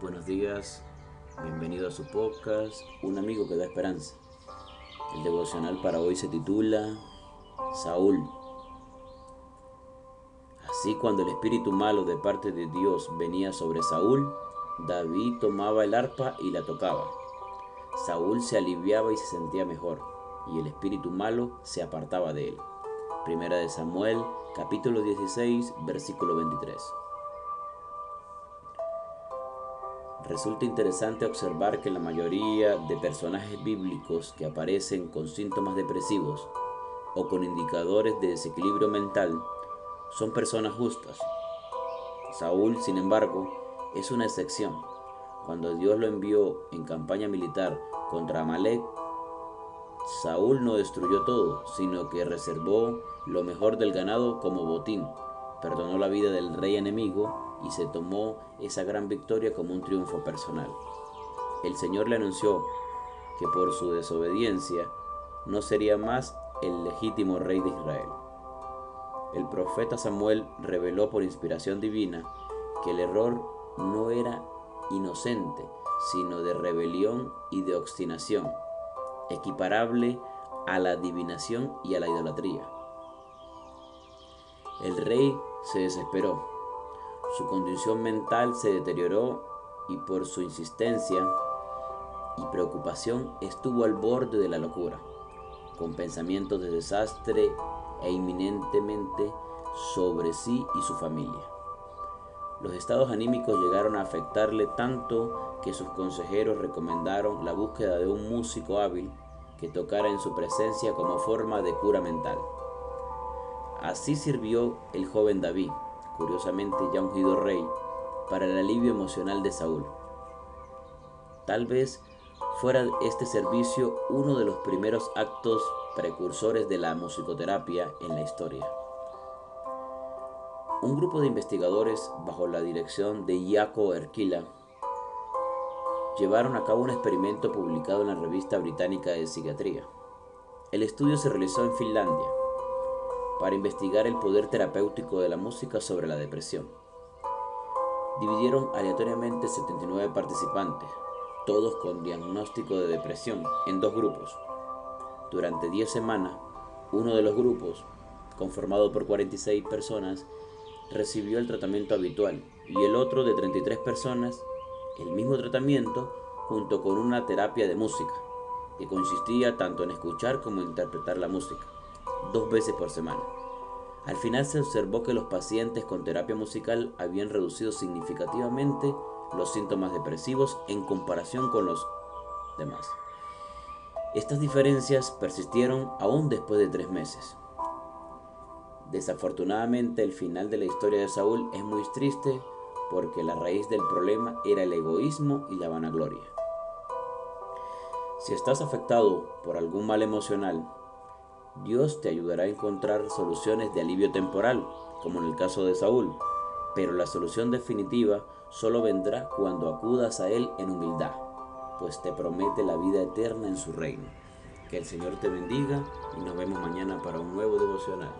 buenos días, bienvenido a su podcast, Un amigo que da esperanza. El devocional para hoy se titula Saúl. Así cuando el espíritu malo de parte de Dios venía sobre Saúl, David tomaba el arpa y la tocaba. Saúl se aliviaba y se sentía mejor, y el espíritu malo se apartaba de él. Primera de Samuel, capítulo 16, versículo 23. Resulta interesante observar que la mayoría de personajes bíblicos que aparecen con síntomas depresivos o con indicadores de desequilibrio mental son personas justas. Saúl, sin embargo, es una excepción. Cuando Dios lo envió en campaña militar contra Amalek, Saúl no destruyó todo, sino que reservó lo mejor del ganado como botín, perdonó la vida del rey enemigo y se tomó esa gran victoria como un triunfo personal. El Señor le anunció que por su desobediencia no sería más el legítimo rey de Israel. El profeta Samuel reveló por inspiración divina que el error no era inocente, sino de rebelión y de obstinación, equiparable a la adivinación y a la idolatría. El rey se desesperó su condición mental se deterioró y por su insistencia y preocupación estuvo al borde de la locura, con pensamientos de desastre e inminentemente sobre sí y su familia. Los estados anímicos llegaron a afectarle tanto que sus consejeros recomendaron la búsqueda de un músico hábil que tocara en su presencia como forma de cura mental. Así sirvió el joven David, curiosamente ya ungido rey, para el alivio emocional de Saúl. Tal vez fuera este servicio uno de los primeros actos precursores de la musicoterapia en la historia. Un grupo de investigadores, bajo la dirección de Jaco Erquila, llevaron a cabo un experimento publicado en la revista británica de psiquiatría. El estudio se realizó en Finlandia para investigar el poder terapéutico de la música sobre la depresión. Dividieron aleatoriamente 79 participantes, todos con diagnóstico de depresión, en dos grupos. Durante 10 semanas, uno de los grupos, conformado por 46 personas, recibió el tratamiento habitual y el otro de 33 personas, el mismo tratamiento junto con una terapia de música, que consistía tanto en escuchar como interpretar la música dos veces por semana. Al final se observó que los pacientes con terapia musical habían reducido significativamente los síntomas depresivos en comparación con los demás. Estas diferencias persistieron aún después de tres meses. Desafortunadamente el final de la historia de Saúl es muy triste porque la raíz del problema era el egoísmo y la vanagloria. Si estás afectado por algún mal emocional, Dios te ayudará a encontrar soluciones de alivio temporal, como en el caso de Saúl, pero la solución definitiva solo vendrá cuando acudas a Él en humildad, pues te promete la vida eterna en su reino. Que el Señor te bendiga y nos vemos mañana para un nuevo devocional.